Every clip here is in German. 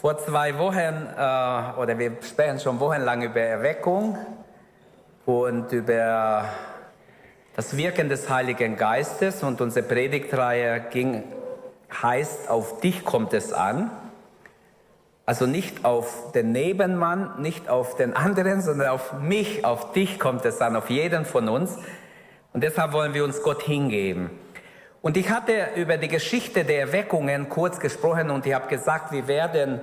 Vor zwei Wochen, äh, oder wir sprechen schon wochenlang über Erweckung und über das Wirken des Heiligen Geistes und unsere Predigtreihe ging, heißt, auf dich kommt es an. Also nicht auf den Nebenmann, nicht auf den anderen, sondern auf mich, auf dich kommt es an, auf jeden von uns. Und deshalb wollen wir uns Gott hingeben. Und ich hatte über die Geschichte der Erweckungen kurz gesprochen und ich habe gesagt, wir werden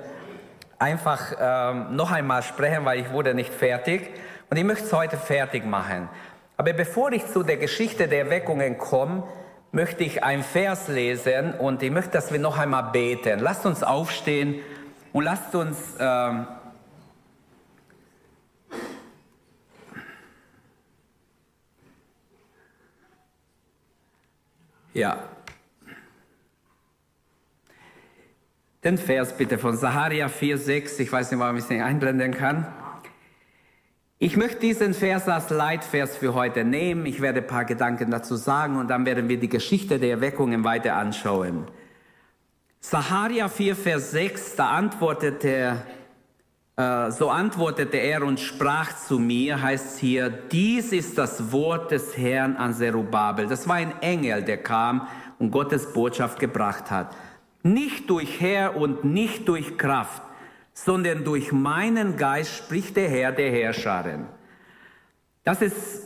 einfach ähm, noch einmal sprechen, weil ich wurde nicht fertig. Und ich möchte es heute fertig machen. Aber bevor ich zu der Geschichte der Erweckungen komme, möchte ich ein Vers lesen und ich möchte, dass wir noch einmal beten. Lasst uns aufstehen und lasst uns ähm, Ja. Den Vers bitte von Saharia 4,6. Ich weiß nicht, warum ich nicht einblenden kann. Ich möchte diesen Vers als Leitvers für heute nehmen. Ich werde ein paar Gedanken dazu sagen und dann werden wir die Geschichte der Erweckungen weiter anschauen. Saharia 4, Vers 6, da antwortete so antwortete er und sprach zu mir, heißt hier, dies ist das Wort des Herrn an Zerubabel. Das war ein Engel, der kam und Gottes Botschaft gebracht hat. Nicht durch Herr und nicht durch Kraft, sondern durch meinen Geist spricht der Herr der Herrscharen. Das ist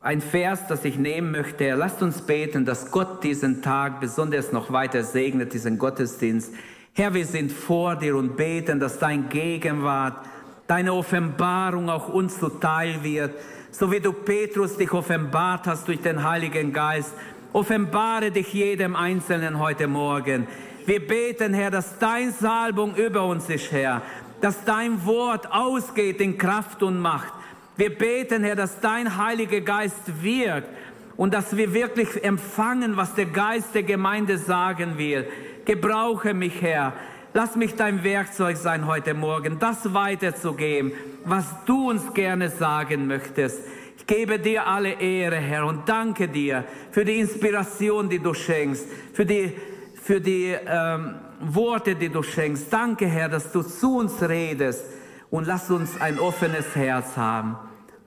ein Vers, das ich nehmen möchte. Lasst uns beten, dass Gott diesen Tag besonders noch weiter segnet, diesen Gottesdienst. Herr, wir sind vor dir und beten, dass dein Gegenwart, deine Offenbarung auch uns zuteil wird, so wie du Petrus dich offenbart hast durch den Heiligen Geist. Offenbare dich jedem Einzelnen heute Morgen. Wir beten, Herr, dass dein Salbung über uns ist, Herr, dass dein Wort ausgeht in Kraft und Macht. Wir beten, Herr, dass dein Heiliger Geist wirkt und dass wir wirklich empfangen, was der Geist der Gemeinde sagen will. Gebrauche mich, Herr. Lass mich dein Werkzeug sein heute Morgen, das weiterzugeben, was du uns gerne sagen möchtest. Ich gebe dir alle Ehre, Herr, und danke dir für die Inspiration, die du schenkst, für die, für die ähm, Worte, die du schenkst. Danke, Herr, dass du zu uns redest und lass uns ein offenes Herz haben.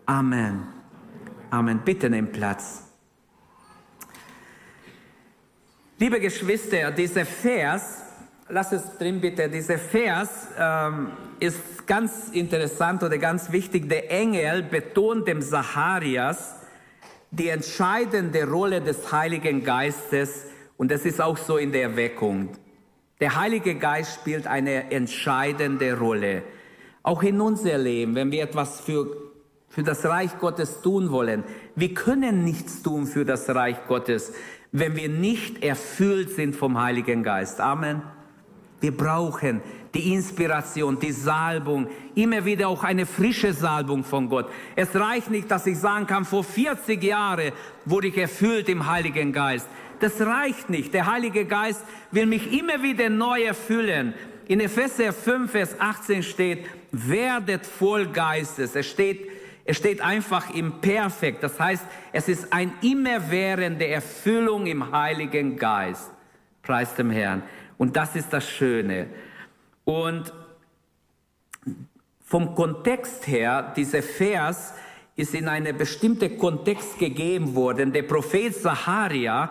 Amen. Amen. Bitte nimm Platz. Liebe Geschwister, dieser Vers, lass es drin bitte, dieser Vers ähm, ist ganz interessant oder ganz wichtig. Der Engel betont dem Zacharias die entscheidende Rolle des Heiligen Geistes und das ist auch so in der Erweckung. Der Heilige Geist spielt eine entscheidende Rolle. Auch in unser Leben, wenn wir etwas für, für das Reich Gottes tun wollen. Wir können nichts tun für das Reich Gottes, wenn wir nicht erfüllt sind vom Heiligen Geist. Amen. Wir brauchen die Inspiration, die Salbung, immer wieder auch eine frische Salbung von Gott. Es reicht nicht, dass ich sagen kann, vor 40 Jahren wurde ich erfüllt im Heiligen Geist. Das reicht nicht. Der Heilige Geist will mich immer wieder neu erfüllen. In Epheser 5, Vers 18 steht, werdet voll Geistes. Es steht, es steht einfach im Perfekt. Das heißt, es ist eine immerwährende Erfüllung im Heiligen Geist. Preis dem Herrn. Und das ist das Schöne. Und vom Kontext her, dieser Vers ist in einen bestimmten Kontext gegeben worden. Der Prophet Zacharia,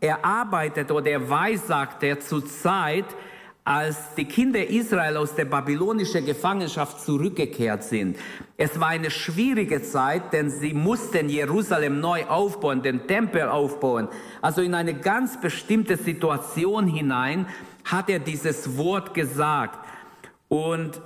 er arbeitet oder er weissagte zur Zeit, als die Kinder Israel aus der babylonischen Gefangenschaft zurückgekehrt sind. Es war eine schwierige Zeit, denn sie mussten Jerusalem neu aufbauen, den Tempel aufbauen. Also in eine ganz bestimmte Situation hinein hat er dieses Wort gesagt. Und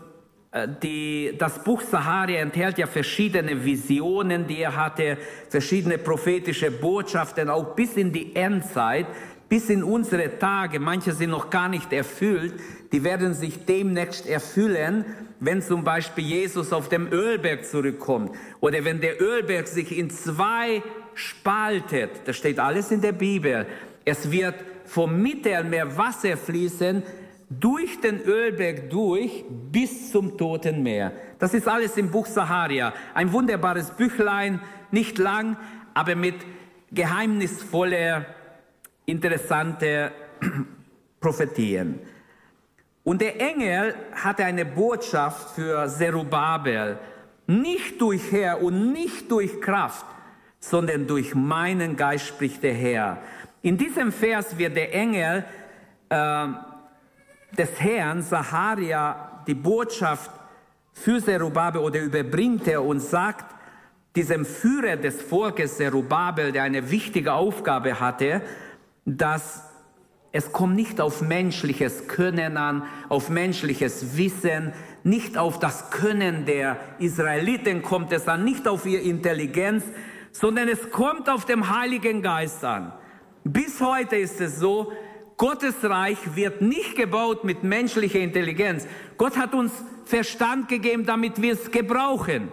äh, die, das Buch Saharia enthält ja verschiedene Visionen, die er hatte, verschiedene prophetische Botschaften, auch bis in die Endzeit bis in unsere Tage, manche sind noch gar nicht erfüllt, die werden sich demnächst erfüllen, wenn zum Beispiel Jesus auf dem Ölberg zurückkommt oder wenn der Ölberg sich in zwei spaltet. Das steht alles in der Bibel. Es wird vom Mittelmeer Wasser fließen durch den Ölberg durch bis zum Toten Meer. Das ist alles im Buch Saharia. Ein wunderbares Büchlein, nicht lang, aber mit geheimnisvoller interessante Prophetien. Und der Engel hatte eine Botschaft für Zerubabel. Nicht durch Herr und nicht durch Kraft, sondern durch meinen Geist spricht der Herr. In diesem Vers wird der Engel äh, des Herrn, Saharia, die Botschaft für Zerubabel oder überbringt er und sagt diesem Führer des Volkes Zerubabel, der eine wichtige Aufgabe hatte, dass es kommt nicht auf menschliches Können an, auf menschliches Wissen, nicht auf das Können der Israeliten kommt es an, nicht auf ihre Intelligenz, sondern es kommt auf den Heiligen Geist an. Bis heute ist es so, Gottes Reich wird nicht gebaut mit menschlicher Intelligenz. Gott hat uns Verstand gegeben, damit wir es gebrauchen.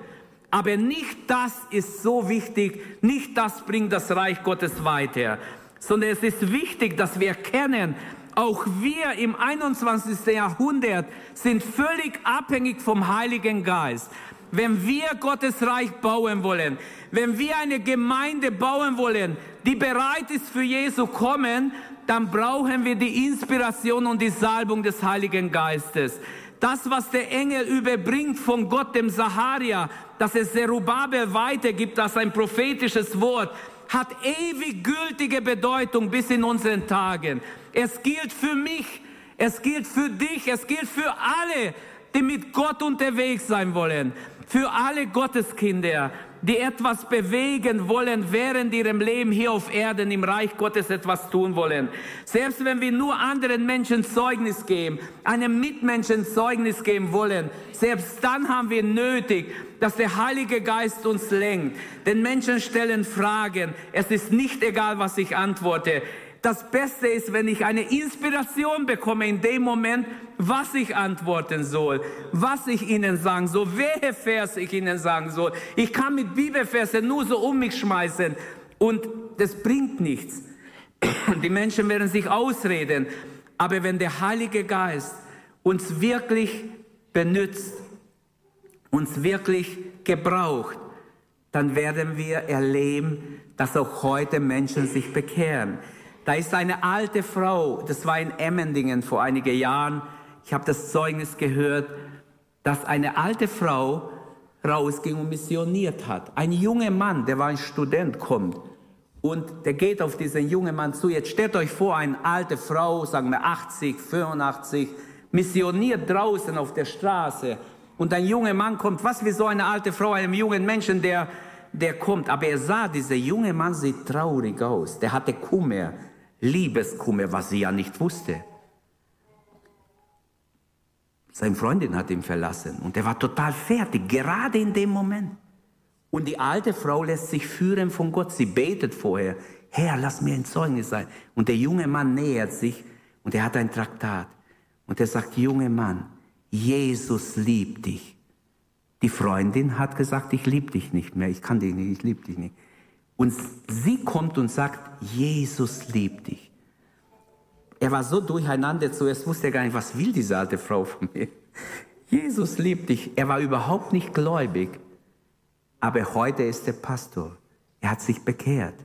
Aber nicht das ist so wichtig, nicht das bringt das Reich Gottes weiter, sondern es ist wichtig, dass wir erkennen, auch wir im 21. Jahrhundert sind völlig abhängig vom Heiligen Geist. Wenn wir Gottes Reich bauen wollen, wenn wir eine Gemeinde bauen wollen, die bereit ist für Jesu kommen, dann brauchen wir die Inspiration und die Salbung des Heiligen Geistes. Das, was der Engel überbringt von Gott, dem Saharia, dass es Zerubabel weitergibt als ein prophetisches Wort, hat ewig gültige Bedeutung bis in unseren Tagen. Es gilt für mich, es gilt für dich, es gilt für alle, die mit Gott unterwegs sein wollen, für alle Gotteskinder die etwas bewegen wollen während ihrem Leben hier auf Erden im Reich Gottes etwas tun wollen. Selbst wenn wir nur anderen Menschen Zeugnis geben, einem Mitmenschen Zeugnis geben wollen, selbst dann haben wir nötig, dass der Heilige Geist uns lenkt. Denn Menschen stellen Fragen. Es ist nicht egal, was ich antworte. Das Beste ist, wenn ich eine Inspiration bekomme in dem Moment, was ich antworten soll, was ich ihnen sagen soll, welche Vers ich ihnen sagen soll. Ich kann mit Bibelverse nur so um mich schmeißen und das bringt nichts. Die Menschen werden sich ausreden. Aber wenn der Heilige Geist uns wirklich benützt, uns wirklich gebraucht, dann werden wir erleben, dass auch heute Menschen sich bekehren. Da ist eine alte Frau, das war in Emmendingen vor einigen Jahren. Ich habe das Zeugnis gehört, dass eine alte Frau rausging und missioniert hat. Ein junger Mann, der war ein Student, kommt und der geht auf diesen jungen Mann zu. Jetzt stellt euch vor, eine alte Frau, sagen wir 80, 85, missioniert draußen auf der Straße und ein junger Mann kommt. Was wie so eine alte Frau einem jungen Menschen, der, der kommt. Aber er sah, dieser junge Mann sieht traurig aus. Der hatte Kummer. Liebeskummer, was sie ja nicht wusste. Seine Freundin hat ihn verlassen und er war total fertig, gerade in dem Moment. Und die alte Frau lässt sich führen von Gott. Sie betet vorher, Herr, lass mir ein Zeugnis sein. Und der junge Mann nähert sich und er hat ein Traktat. Und er sagt, junge Mann, Jesus liebt dich. Die Freundin hat gesagt, ich liebe dich nicht mehr, ich kann dich nicht, ich liebe dich nicht. Und sie kommt und sagt, Jesus liebt dich. Er war so durcheinander, zuerst wusste er gar nicht, was will diese alte Frau von mir. Jesus liebt dich. Er war überhaupt nicht gläubig. Aber heute ist er Pastor. Er hat sich bekehrt.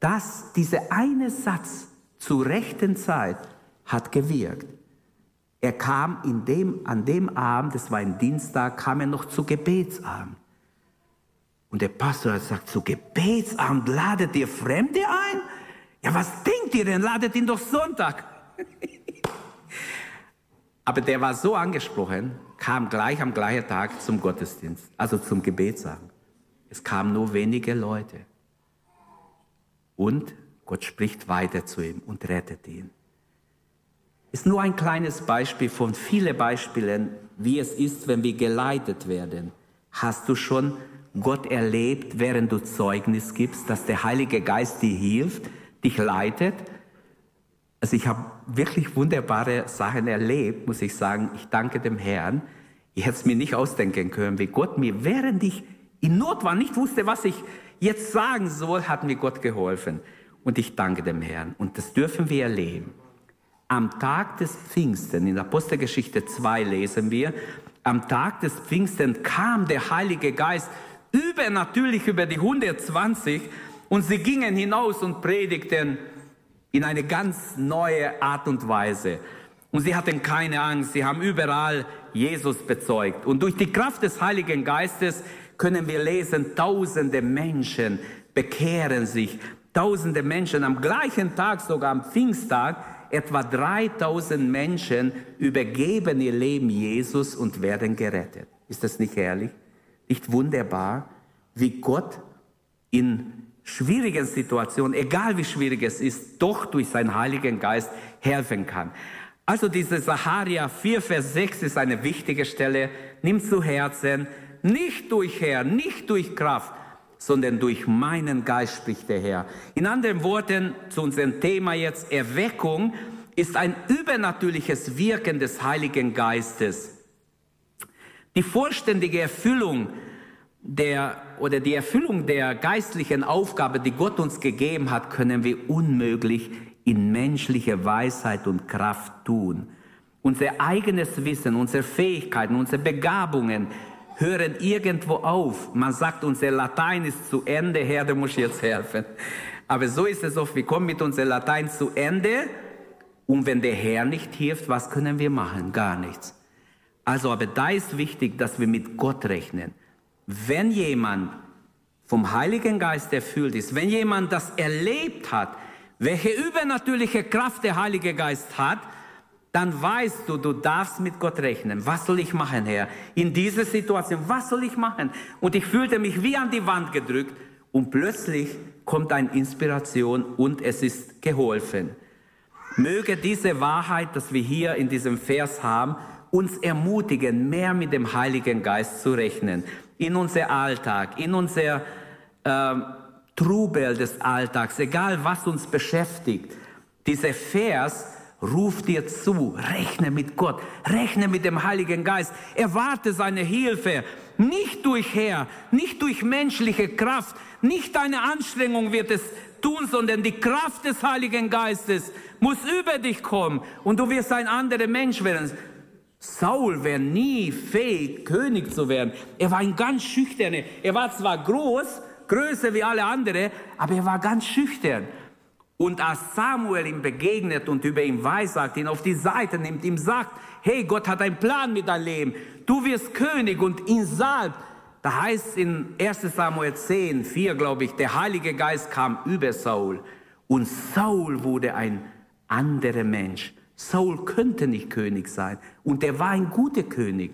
Das, dieser eine Satz zur rechten Zeit hat gewirkt. Er kam in dem, an dem Abend, das war ein Dienstag, kam er noch zu Gebetsabend. Und der Pastor gesagt, zu Gebetsabend ladet ihr Fremde ein? Ja, was denkt ihr denn? Ladet ihn doch Sonntag. Aber der war so angesprochen, kam gleich am gleichen Tag zum Gottesdienst, also zum Gebetsabend. Es kamen nur wenige Leute. Und Gott spricht weiter zu ihm und rettet ihn. Ist nur ein kleines Beispiel von vielen Beispielen, wie es ist, wenn wir geleitet werden. Hast du schon Gott erlebt, während du Zeugnis gibst, dass der Heilige Geist dir hilft, dich leitet. Also ich habe wirklich wunderbare Sachen erlebt, muss ich sagen. Ich danke dem Herrn. Ich hätte es mir nicht ausdenken können, wie Gott mir, während ich in Not war, nicht wusste, was ich jetzt sagen soll, hat mir Gott geholfen. Und ich danke dem Herrn. Und das dürfen wir erleben. Am Tag des Pfingsten, in Apostelgeschichte 2 lesen wir, am Tag des Pfingsten kam der Heilige Geist übernatürlich über die 120 und sie gingen hinaus und predigten in eine ganz neue Art und Weise. Und sie hatten keine Angst, sie haben überall Jesus bezeugt. Und durch die Kraft des Heiligen Geistes können wir lesen, tausende Menschen bekehren sich. Tausende Menschen am gleichen Tag, sogar am Pfingsttag, etwa 3000 Menschen übergeben ihr Leben Jesus und werden gerettet. Ist das nicht herrlich? Nicht wunderbar, wie Gott in schwierigen Situationen, egal wie schwierig es ist, doch durch seinen Heiligen Geist helfen kann. Also diese Saharia 4, Vers 6 ist eine wichtige Stelle. Nimm zu Herzen, nicht durch Herr, nicht durch Kraft, sondern durch meinen Geist spricht der Herr. In anderen Worten, zu unserem Thema jetzt, Erweckung ist ein übernatürliches Wirken des Heiligen Geistes. Die vollständige Erfüllung der oder die Erfüllung der geistlichen Aufgabe, die Gott uns gegeben hat, können wir unmöglich in menschlicher Weisheit und Kraft tun. Unser eigenes Wissen, unsere Fähigkeiten, unsere Begabungen hören irgendwo auf. Man sagt, unser Latein ist zu Ende, Herr, du musst jetzt helfen. Aber so ist es oft, wir kommen mit unserem Latein zu Ende und wenn der Herr nicht hilft, was können wir machen? Gar nichts. Also, aber da ist wichtig, dass wir mit Gott rechnen. Wenn jemand vom Heiligen Geist erfüllt ist, wenn jemand das erlebt hat, welche übernatürliche Kraft der Heilige Geist hat, dann weißt du, du darfst mit Gott rechnen. Was soll ich machen, Herr? In dieser Situation, was soll ich machen? Und ich fühlte mich wie an die Wand gedrückt und plötzlich kommt eine Inspiration und es ist geholfen. Möge diese Wahrheit, dass wir hier in diesem Vers haben, uns ermutigen, mehr mit dem Heiligen Geist zu rechnen in unser Alltag, in unser äh, Trubel des Alltags, egal was uns beschäftigt. Dieser Vers ruft dir zu, rechne mit Gott, rechne mit dem Heiligen Geist, erwarte seine Hilfe, nicht durch Herr, nicht durch menschliche Kraft, nicht deine Anstrengung wird es tun, sondern die Kraft des Heiligen Geistes muss über dich kommen und du wirst ein anderer Mensch werden. Saul wäre nie fähig, König zu werden. Er war ein ganz schüchterner. Er war zwar groß, größer wie alle anderen, aber er war ganz schüchtern. Und als Samuel ihm begegnet und über ihn weissagt, ihn auf die Seite nimmt, ihm sagt, hey, Gott hat einen Plan mit deinem Leben. Du wirst König und ihn salbt. Da heißt in 1 Samuel 10, 4, glaube ich, der Heilige Geist kam über Saul. Und Saul wurde ein anderer Mensch. Saul könnte nicht König sein. Und er war ein guter König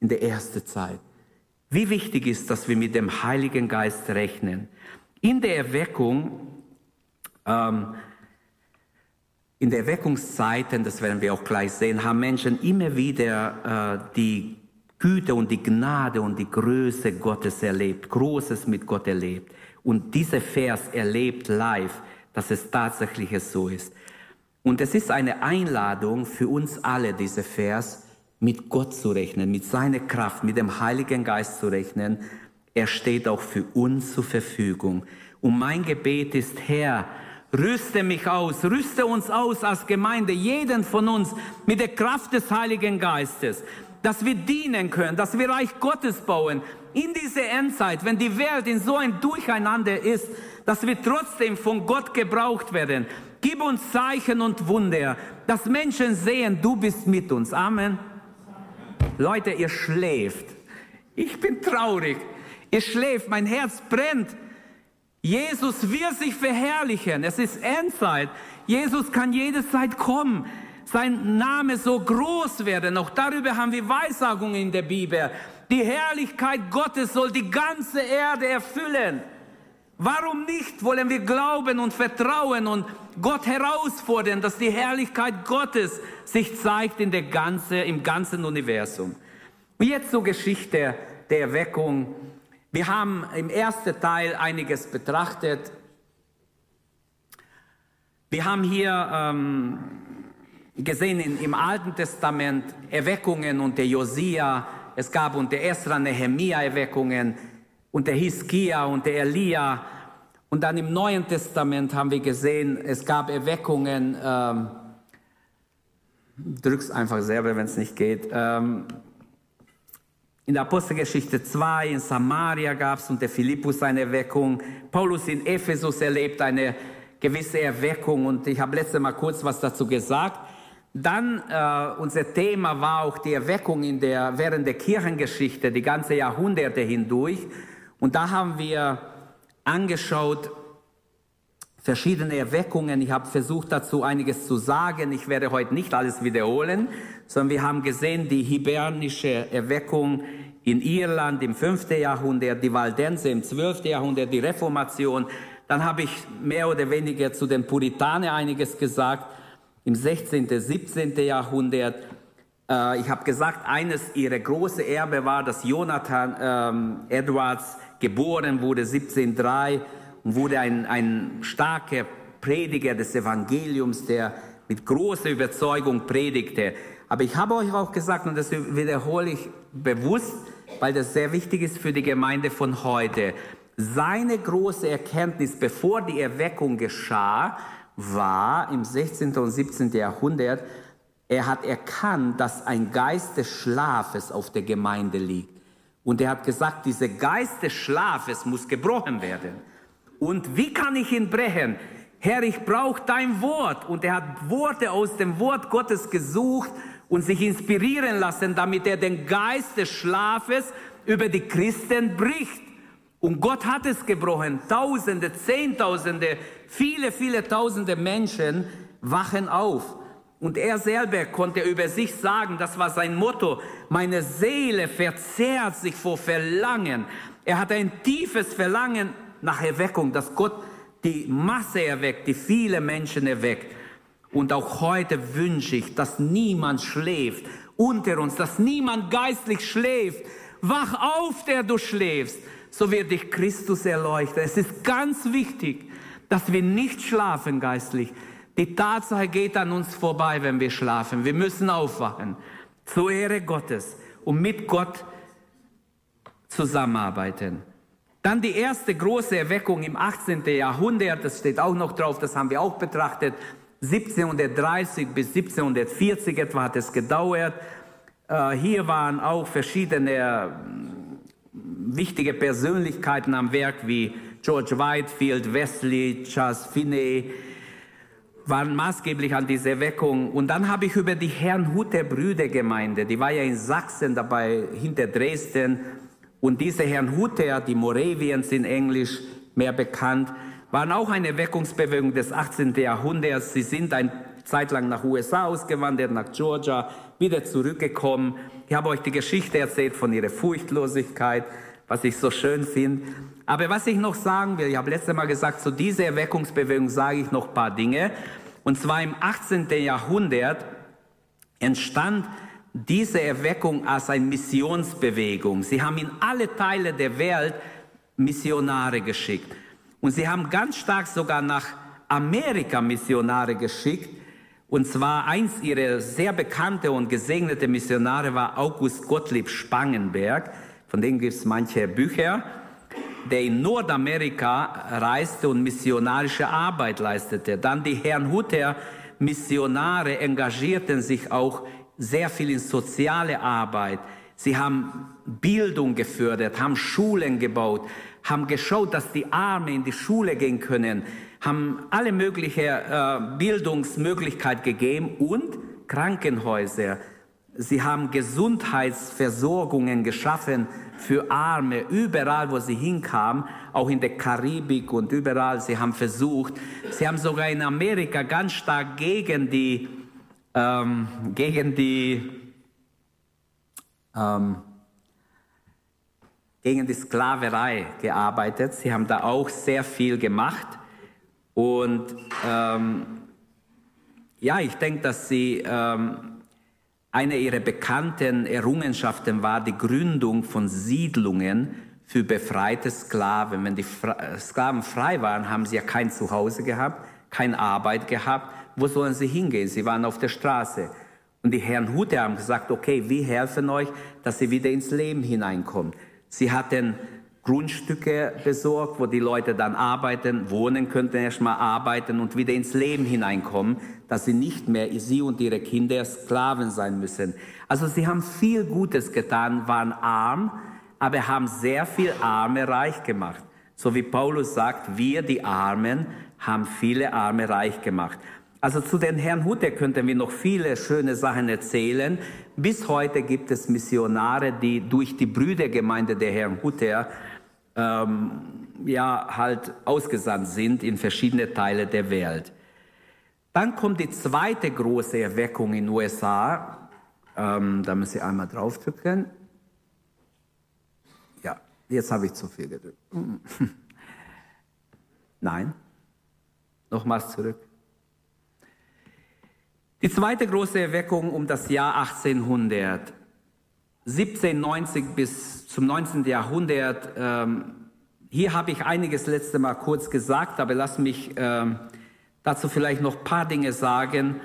in der ersten Zeit. Wie wichtig ist, dass wir mit dem Heiligen Geist rechnen. In der Erweckung, ähm, in der Erweckungszeiten, das werden wir auch gleich sehen, haben Menschen immer wieder äh, die Güte und die Gnade und die Größe Gottes erlebt, Großes mit Gott erlebt. Und dieser Vers erlebt live, dass es tatsächlich so ist. Und es ist eine Einladung für uns alle, dieser Vers, mit Gott zu rechnen, mit seiner Kraft, mit dem Heiligen Geist zu rechnen. Er steht auch für uns zur Verfügung. Und mein Gebet ist, Herr, rüste mich aus, rüste uns aus als Gemeinde, jeden von uns mit der Kraft des Heiligen Geistes, dass wir dienen können, dass wir Reich Gottes bauen in dieser Endzeit, wenn die Welt in so ein Durcheinander ist, dass wir trotzdem von Gott gebraucht werden, Gib uns Zeichen und Wunder, dass Menschen sehen, du bist mit uns. Amen. Leute, ihr schläft. Ich bin traurig. Ihr schläft, mein Herz brennt. Jesus wird sich verherrlichen. Es ist Endzeit. Jesus kann jederzeit kommen. Sein Name so groß werden. Auch darüber haben wir Weissagungen in der Bibel. Die Herrlichkeit Gottes soll die ganze Erde erfüllen. Warum nicht wollen wir glauben und vertrauen und Gott herausfordern, dass die Herrlichkeit Gottes sich zeigt in der ganze, im ganzen Universum? Jetzt zur Geschichte der Erweckung. Wir haben im ersten Teil einiges betrachtet. Wir haben hier ähm, gesehen in, im Alten Testament Erweckungen unter Josia. Es gab unter Esra Nehemia Erweckungen und der Hiskia und der Elia. Und dann im Neuen Testament haben wir gesehen, es gab Erweckungen. Ähm, drück's einfach selber, wenn es nicht geht. Ähm, in der Apostelgeschichte 2 in Samaria gab es unter Philippus eine Erweckung. Paulus in Ephesus erlebt eine gewisse Erweckung und ich habe letztes Mal kurz was dazu gesagt. Dann äh, unser Thema war auch die Erweckung in der, während der Kirchengeschichte, die ganze Jahrhunderte hindurch. Und da haben wir angeschaut verschiedene Erweckungen. Ich habe versucht dazu einiges zu sagen. Ich werde heute nicht alles wiederholen, sondern wir haben gesehen die hibernische Erweckung in Irland im 5. Jahrhundert, die Waldense im 12. Jahrhundert, die Reformation. Dann habe ich mehr oder weniger zu den Puritanern einiges gesagt im 16., 17. Jahrhundert. Äh, ich habe gesagt, eines ihrer großen Erbe war, dass Jonathan ähm, Edwards geboren wurde 1703 und wurde ein, ein starker Prediger des Evangeliums, der mit großer Überzeugung predigte. Aber ich habe euch auch gesagt, und das wiederhole ich bewusst, weil das sehr wichtig ist für die Gemeinde von heute. Seine große Erkenntnis, bevor die Erweckung geschah, war im 16. und 17. Jahrhundert, er hat erkannt, dass ein Geist des Schlafes auf der Gemeinde liegt. Und er hat gesagt, dieser Geist des Schlafes muss gebrochen werden. Und wie kann ich ihn brechen? Herr, ich brauche dein Wort. Und er hat Worte aus dem Wort Gottes gesucht und sich inspirieren lassen, damit er den Geist des Schlafes über die Christen bricht. Und Gott hat es gebrochen. Tausende, Zehntausende, viele, viele Tausende Menschen wachen auf. Und er selber konnte über sich sagen, das war sein Motto, meine Seele verzehrt sich vor Verlangen. Er hat ein tiefes Verlangen nach Erweckung, dass Gott die Masse erweckt, die viele Menschen erweckt. Und auch heute wünsche ich, dass niemand schläft unter uns, dass niemand geistlich schläft. Wach auf, der du schläfst, so wird dich Christus erleuchten. Es ist ganz wichtig, dass wir nicht schlafen geistlich. Die Tatsache geht an uns vorbei, wenn wir schlafen. Wir müssen aufwachen zur Ehre Gottes und mit Gott zusammenarbeiten. Dann die erste große Erweckung im 18. Jahrhundert, das steht auch noch drauf, das haben wir auch betrachtet. 1730 bis 1740 etwa hat es gedauert. Äh, hier waren auch verschiedene mm, wichtige Persönlichkeiten am Werk wie George Whitefield, Wesley, Charles Finney, waren maßgeblich an dieser Erweckung. Und dann habe ich über die Herrnhuter Brüdergemeinde, die war ja in Sachsen dabei, hinter Dresden, und diese Herrn Hutter, die Moravians in Englisch mehr bekannt, waren auch eine Weckungsbewegung des 18. Jahrhunderts. Sie sind ein Zeit lang nach USA ausgewandert, nach Georgia, wieder zurückgekommen. Ich habe euch die Geschichte erzählt von ihrer Furchtlosigkeit, was ich so schön finde. Aber was ich noch sagen will, ich habe letztes Mal gesagt, zu dieser Erweckungsbewegung sage ich noch ein paar Dinge. Und zwar im 18. Jahrhundert entstand diese Erweckung als eine Missionsbewegung. Sie haben in alle Teile der Welt Missionare geschickt. Und sie haben ganz stark sogar nach Amerika Missionare geschickt. Und zwar eins ihrer sehr bekannte und gesegnete Missionare war August Gottlieb Spangenberg. Von dem gibt es manche Bücher, der in Nordamerika reiste und missionarische Arbeit leistete. Dann die Herrnhuter Missionare engagierten sich auch sehr viel in soziale Arbeit. Sie haben Bildung gefördert, haben Schulen gebaut, haben geschaut, dass die Arme in die Schule gehen können, haben alle möglichen äh, Bildungsmöglichkeiten gegeben und Krankenhäuser. Sie haben Gesundheitsversorgungen geschaffen für Arme, überall, wo sie hinkamen, auch in der Karibik und überall. Sie haben versucht, sie haben sogar in Amerika ganz stark gegen die ähm, gegen die ähm, gegen die Sklaverei gearbeitet. Sie haben da auch sehr viel gemacht. Und ähm, ja, ich denke, dass sie ähm, eine ihrer bekannten Errungenschaften war die Gründung von Siedlungen für befreite Sklaven. Wenn die Sklaven frei waren, haben sie ja kein Zuhause gehabt, keine Arbeit gehabt wo sollen sie hingehen? Sie waren auf der Straße. Und die Herren Hute haben gesagt, okay, wir helfen euch, dass ihr wieder ins Leben hineinkommt. Sie hatten Grundstücke besorgt, wo die Leute dann arbeiten, wohnen könnten, erstmal arbeiten und wieder ins Leben hineinkommen, dass sie nicht mehr, sie und ihre Kinder Sklaven sein müssen. Also sie haben viel Gutes getan, waren arm, aber haben sehr viel Arme reich gemacht. So wie Paulus sagt, wir die Armen haben viele Arme reich gemacht. Also zu den Herrn Hutter könnten wir noch viele schöne Sachen erzählen. Bis heute gibt es Missionare, die durch die Brüdergemeinde der Herrn Hutter ähm, ja halt ausgesandt sind in verschiedene Teile der Welt. Dann kommt die zweite große Erweckung in den USA. Ähm, da müssen Sie einmal draufdrücken. Ja, jetzt habe ich zu viel gedrückt. Nein. Nochmals zurück. Die zweite große Erweckung um das Jahr 1800, 1790 bis zum 19. Jahrhundert. Ähm, hier habe ich einiges letzte Mal kurz gesagt, aber lass mich ähm, dazu vielleicht noch ein paar Dinge sagen.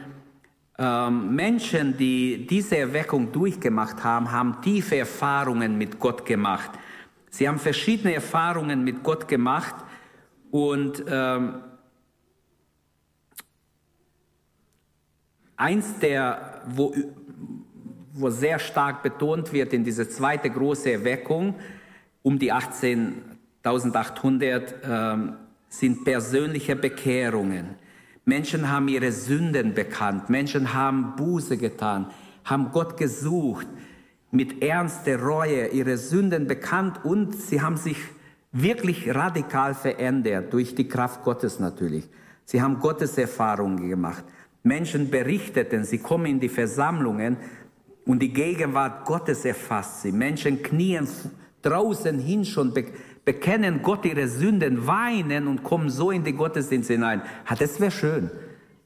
Ähm, Menschen, die diese Erweckung durchgemacht haben, haben tiefe Erfahrungen mit Gott gemacht. Sie haben verschiedene Erfahrungen mit Gott gemacht und ähm, Eins der, wo, wo sehr stark betont wird in diese zweite große Erweckung um die 18, 1800 ähm, sind persönliche Bekehrungen. Menschen haben ihre Sünden bekannt, Menschen haben Buße getan, haben Gott gesucht, mit ernster Reue ihre Sünden bekannt und sie haben sich wirklich radikal verändert, durch die Kraft Gottes natürlich. Sie haben Gottes Erfahrungen gemacht. Menschen berichteten, sie kommen in die Versammlungen und die Gegenwart Gottes erfasst sie. Menschen knien draußen hin schon, bekennen Gott ihre Sünden, weinen und kommen so in die Gottesdienst hinein. das wäre schön.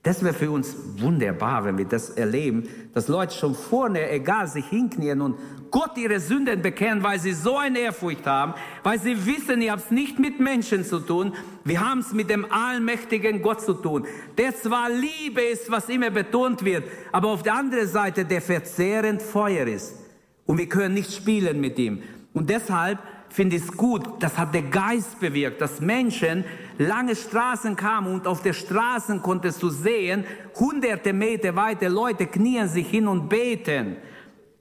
Das wäre für uns wunderbar, wenn wir das erleben, dass Leute schon vorne, egal, sich hinknien und Gott ihre Sünden bekennen, weil sie so eine Ehrfurcht haben, weil sie wissen, ihr habt es nicht mit Menschen zu tun, wir haben es mit dem allmächtigen Gott zu tun, der zwar Liebe ist, was immer betont wird, aber auf der anderen Seite der verzehrend Feuer ist. Und wir können nicht spielen mit ihm. Und deshalb finde ich gut, das hat der Geist bewirkt, dass Menschen lange Straßen kamen und auf der Straßen konntest du sehen, hunderte Meter weiter Leute knien sich hin und beten.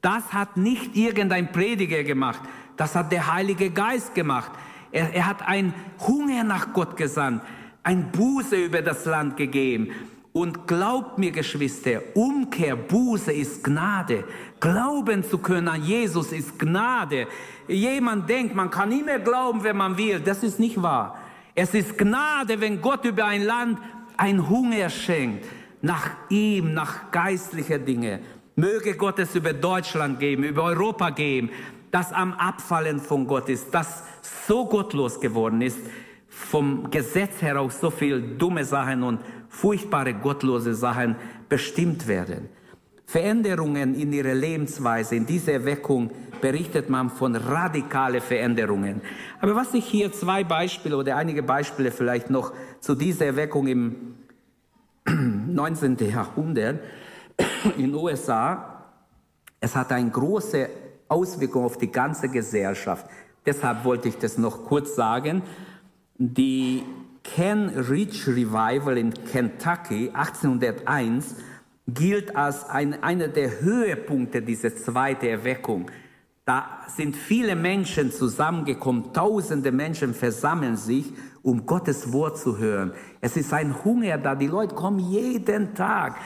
Das hat nicht irgendein Prediger gemacht, das hat der Heilige Geist gemacht. Er, er hat ein Hunger nach Gott gesandt, ein Buße über das Land gegeben. Und glaubt mir, Geschwister, Umkehr, Buße ist Gnade. Glauben zu können an Jesus ist Gnade. Jemand denkt, man kann nicht mehr glauben, wenn man will. Das ist nicht wahr. Es ist Gnade, wenn Gott über ein Land ein Hunger schenkt nach ihm, nach geistlicher Dinge. Möge Gott es über Deutschland geben, über Europa geben, das am Abfallen von Gott ist, das so gottlos geworden ist, vom Gesetz heraus so viel dumme Sachen und furchtbare gottlose Sachen bestimmt werden. Veränderungen in ihrer Lebensweise, in dieser Erweckung berichtet man von radikalen Veränderungen. Aber was ich hier zwei Beispiele oder einige Beispiele vielleicht noch zu dieser Erweckung im 19. Jahrhundert in den USA, es hat eine große Auswirkung auf die ganze Gesellschaft. Deshalb wollte ich das noch kurz sagen. Die Ken Ridge Revival in Kentucky 1801 gilt als ein, einer der Höhepunkte dieser zweiten Erweckung. Da sind viele Menschen zusammengekommen, tausende Menschen versammeln sich, um Gottes Wort zu hören. Es ist ein Hunger da, die Leute kommen jeden Tag.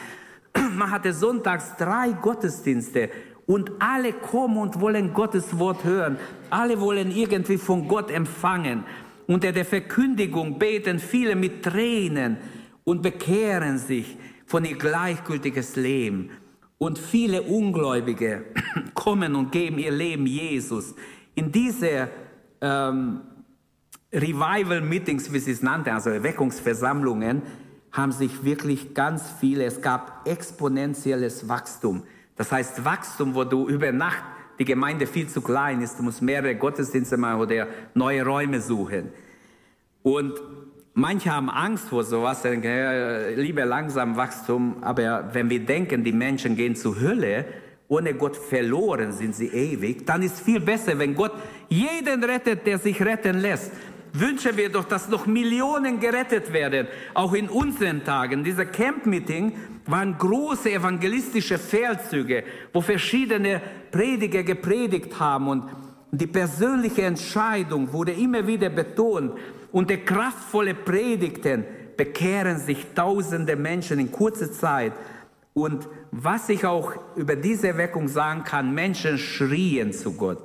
Man hatte sonntags drei Gottesdienste und alle kommen und wollen Gottes Wort hören. Alle wollen irgendwie von Gott empfangen. Unter der Verkündigung beten viele mit Tränen und bekehren sich von ihr gleichgültiges Leben. Und viele Ungläubige kommen und geben ihr Leben Jesus. In diese ähm, Revival-Meetings, wie sie es nannten, also Erweckungsversammlungen, haben sich wirklich ganz viele, es gab exponentielles Wachstum. Das heißt Wachstum, wo du über Nacht die Gemeinde viel zu klein ist, du musst mehrere Gottesdienste machen oder neue Räume suchen. Und manche haben Angst vor sowas, denken, ja, lieber langsam Wachstum, aber wenn wir denken, die Menschen gehen zur Hölle, ohne Gott verloren sind sie ewig, dann ist viel besser, wenn Gott jeden rettet, der sich retten lässt wünschen wir doch, dass noch Millionen gerettet werden, auch in unseren Tagen. Dieser Camp-Meeting waren große evangelistische Feldzüge, wo verschiedene Prediger gepredigt haben und die persönliche Entscheidung wurde immer wieder betont und der kraftvolle Predigten bekehren sich tausende Menschen in kurzer Zeit. Und was ich auch über diese Erweckung sagen kann, Menschen schrien zu Gott.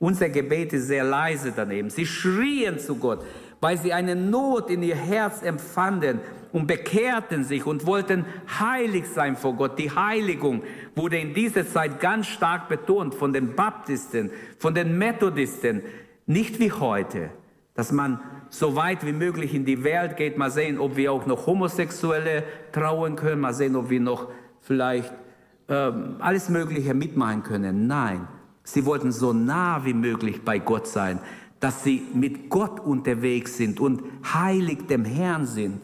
Unser Gebet ist sehr leise daneben. Sie schrien zu Gott, weil sie eine Not in ihr Herz empfanden und bekehrten sich und wollten heilig sein vor Gott. Die Heiligung wurde in dieser Zeit ganz stark betont von den Baptisten, von den Methodisten, nicht wie heute, dass man so weit wie möglich in die Welt geht, mal sehen, ob wir auch noch Homosexuelle trauen können, mal sehen, ob wir noch vielleicht ähm, alles Mögliche mitmachen können. Nein, sie wollten so nah wie möglich bei Gott sein, dass sie mit Gott unterwegs sind und heilig dem Herrn sind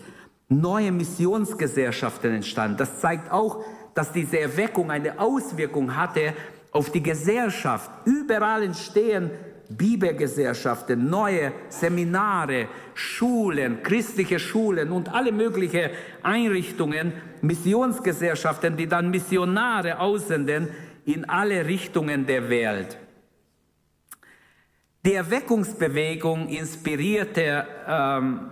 neue Missionsgesellschaften entstanden. Das zeigt auch, dass diese Erweckung eine Auswirkung hatte auf die Gesellschaft. Überall entstehen Bibelgesellschaften, neue Seminare, Schulen, christliche Schulen und alle möglichen Einrichtungen, Missionsgesellschaften, die dann Missionare aussenden in alle Richtungen der Welt. Die Erweckungsbewegung inspirierte, ähm,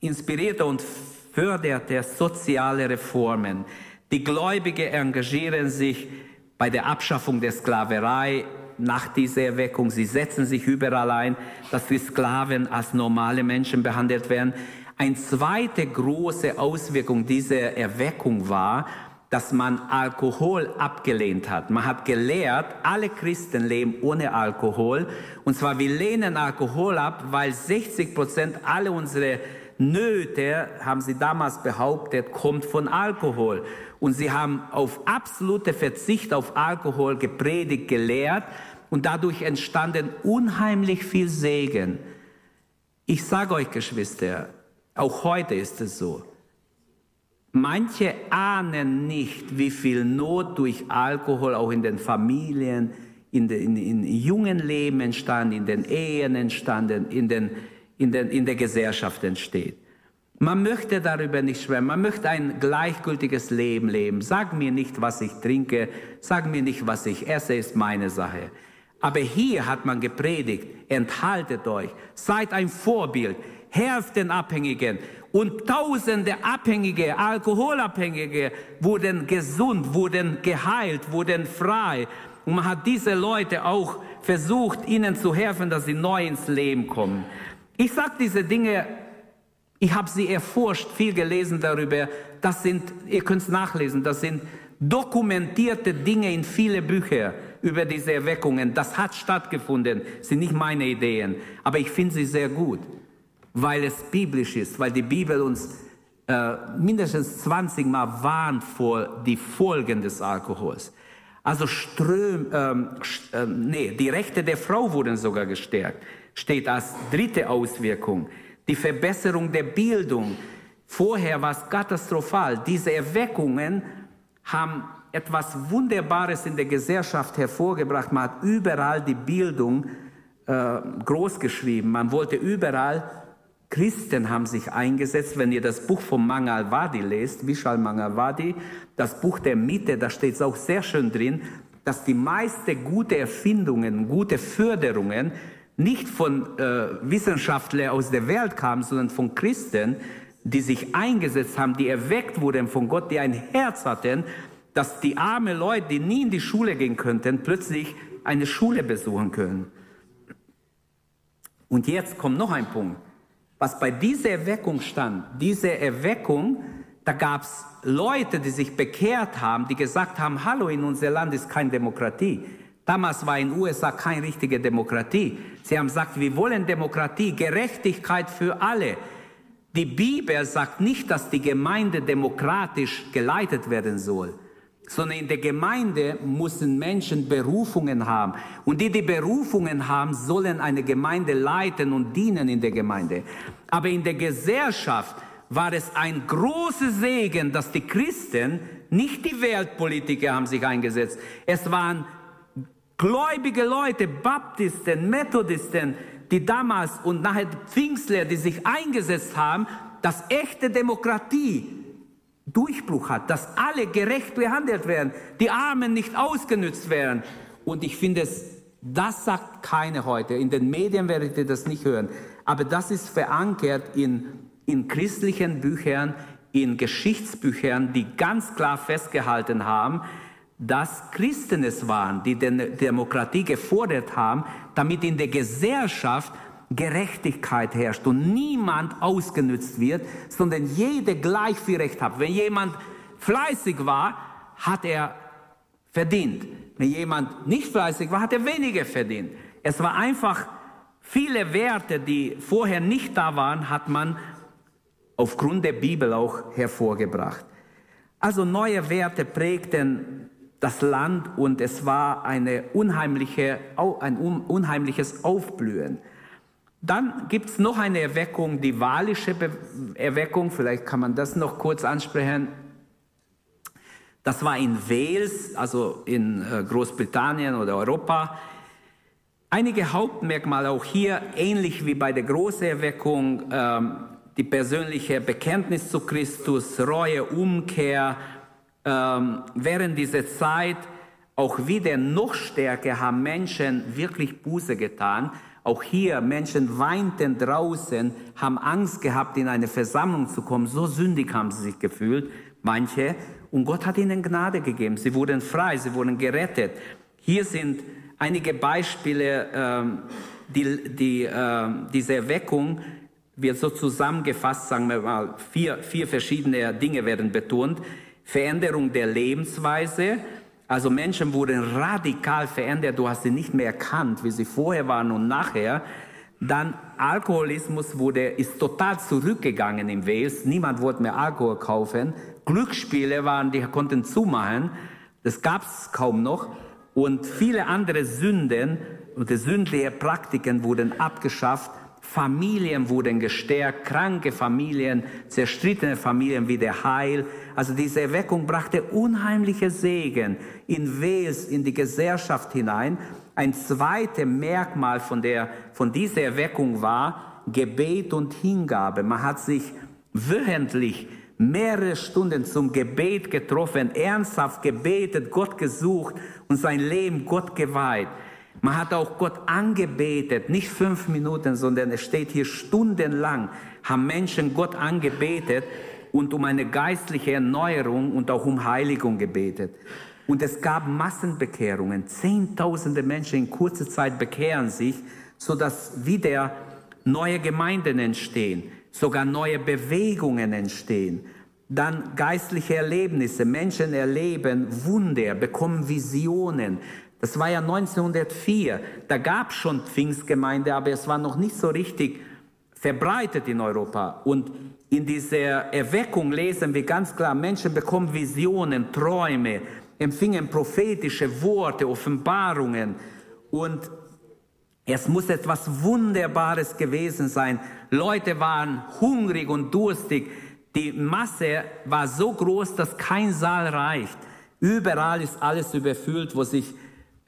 inspirierte und förderte soziale Reformen. Die Gläubige engagieren sich bei der Abschaffung der Sklaverei nach dieser Erweckung. Sie setzen sich überall ein, dass die Sklaven als normale Menschen behandelt werden. Eine zweite große Auswirkung dieser Erweckung war, dass man Alkohol abgelehnt hat. Man hat gelehrt, alle Christen leben ohne Alkohol. Und zwar, wir lehnen Alkohol ab, weil 60 Prozent alle unsere Nöte, haben sie damals behauptet, kommt von Alkohol. Und sie haben auf absolute Verzicht auf Alkohol gepredigt, gelehrt und dadurch entstanden unheimlich viel Segen. Ich sage euch, Geschwister, auch heute ist es so. Manche ahnen nicht, wie viel Not durch Alkohol auch in den Familien, in den in, in jungen Leben entstanden, in den Ehen entstanden, in den in, den, in der Gesellschaft entsteht. Man möchte darüber nicht schwärmen, man möchte ein gleichgültiges Leben leben. Sag mir nicht, was ich trinke, sag mir nicht, was ich esse, ist meine Sache. Aber hier hat man gepredigt, enthaltet euch, seid ein Vorbild, helft den Abhängigen. Und tausende Abhängige, Alkoholabhängige wurden gesund, wurden geheilt, wurden frei. Und man hat diese Leute auch versucht, ihnen zu helfen, dass sie neu ins Leben kommen. Ich sage diese Dinge, ich habe sie erforscht, viel gelesen darüber. Das sind, ihr könnt es nachlesen, das sind dokumentierte Dinge in viele Bücher über diese Erweckungen. Das hat stattgefunden, sind nicht meine Ideen, aber ich finde sie sehr gut, weil es biblisch ist, weil die Bibel uns äh, mindestens 20 Mal warnt vor die Folgen des Alkohols. Also Ström, ähm, äh, nee, die Rechte der Frau wurden sogar gestärkt steht als dritte Auswirkung. Die Verbesserung der Bildung. Vorher war es katastrophal. Diese Erweckungen haben etwas Wunderbares in der Gesellschaft hervorgebracht. Man hat überall die Bildung äh, großgeschrieben. Man wollte überall, Christen haben sich eingesetzt. Wenn ihr das Buch von Mangalwadi lest, Vishal Mangalwadi, das Buch der Mitte, da steht es auch sehr schön drin, dass die meisten gute Erfindungen, gute Förderungen nicht von äh, Wissenschaftlern aus der Welt kam, sondern von Christen, die sich eingesetzt haben, die erweckt wurden von Gott, die ein Herz hatten, dass die armen Leute, die nie in die Schule gehen könnten, plötzlich eine Schule besuchen können. Und jetzt kommt noch ein Punkt. Was bei dieser Erweckung stand, diese Erweckung, da gab es Leute, die sich bekehrt haben, die gesagt haben, hallo, in unser Land ist keine Demokratie. Damals war in den USA keine richtige Demokratie. Sie haben gesagt, wir wollen Demokratie, Gerechtigkeit für alle. Die Bibel sagt nicht, dass die Gemeinde demokratisch geleitet werden soll, sondern in der Gemeinde müssen Menschen Berufungen haben. Und die, die Berufungen haben, sollen eine Gemeinde leiten und dienen in der Gemeinde. Aber in der Gesellschaft war es ein großer Segen, dass die Christen, nicht die Weltpolitiker haben sich eingesetzt, es waren gläubige Leute, Baptisten, Methodisten, die damals und nachher Pfingstler, die sich eingesetzt haben, dass echte Demokratie Durchbruch hat, dass alle gerecht behandelt werden, die Armen nicht ausgenützt werden. Und ich finde das sagt keiner heute. In den Medien werdet ihr das nicht hören. Aber das ist verankert in in christlichen Büchern, in Geschichtsbüchern, die ganz klar festgehalten haben, dass Christen es waren, die die Demokratie gefordert haben, damit in der Gesellschaft Gerechtigkeit herrscht und niemand ausgenützt wird, sondern jeder gleich viel Recht hat. Wenn jemand fleißig war, hat er verdient. Wenn jemand nicht fleißig war, hat er weniger verdient. Es war einfach viele Werte, die vorher nicht da waren, hat man aufgrund der Bibel auch hervorgebracht. Also neue Werte prägten das Land und es war eine unheimliche, ein unheimliches Aufblühen. Dann gibt es noch eine Erweckung, die walische Erweckung, vielleicht kann man das noch kurz ansprechen. Das war in Wales, also in äh, Großbritannien oder Europa. Einige Hauptmerkmale auch hier, ähnlich wie bei der Großerweckung, ähm, die persönliche Bekenntnis zu Christus, Reue, Umkehr. Ähm, während dieser Zeit auch wieder noch stärker haben Menschen wirklich Buße getan. Auch hier, Menschen weinten draußen, haben Angst gehabt, in eine Versammlung zu kommen. So sündig haben sie sich gefühlt, manche. Und Gott hat ihnen Gnade gegeben. Sie wurden frei, sie wurden gerettet. Hier sind einige Beispiele, ähm, die, die, äh, diese Erweckung wird so zusammengefasst, sagen wir mal, vier, vier verschiedene Dinge werden betont. Veränderung der Lebensweise, also Menschen wurden radikal verändert, du hast sie nicht mehr erkannt, wie sie vorher waren und nachher. Dann Alkoholismus wurde, ist total zurückgegangen in Wales. Niemand wollte mehr Alkohol kaufen. Glücksspiele waren, die konnten zumachen. Das gab es kaum noch. Und viele andere Sünden und die sündliche Praktiken wurden abgeschafft. Familien wurden gestärkt, kranke Familien, zerstrittene Familien wieder heil. Also diese Erweckung brachte unheimliche Segen in Wales, in die Gesellschaft hinein. Ein zweites Merkmal von, der, von dieser Erweckung war Gebet und Hingabe. Man hat sich wöchentlich mehrere Stunden zum Gebet getroffen, ernsthaft gebetet, Gott gesucht und sein Leben Gott geweiht. Man hat auch Gott angebetet, nicht fünf Minuten, sondern es steht hier stundenlang, haben Menschen Gott angebetet und um eine geistliche Erneuerung und auch um Heiligung gebetet. Und es gab Massenbekehrungen. Zehntausende Menschen in kurzer Zeit bekehren sich, sodass wieder neue Gemeinden entstehen sogar neue Bewegungen entstehen. Dann geistliche Erlebnisse. Menschen erleben Wunder, bekommen Visionen. Das war ja 1904. Da gab es schon Pfingstgemeinde, aber es war noch nicht so richtig verbreitet in Europa. Und in dieser Erweckung lesen wir ganz klar, Menschen bekommen Visionen, Träume, empfingen prophetische Worte, Offenbarungen. Und es muss etwas Wunderbares gewesen sein. Leute waren hungrig und durstig. Die Masse war so groß, dass kein Saal reicht. Überall ist alles überfüllt, wo sich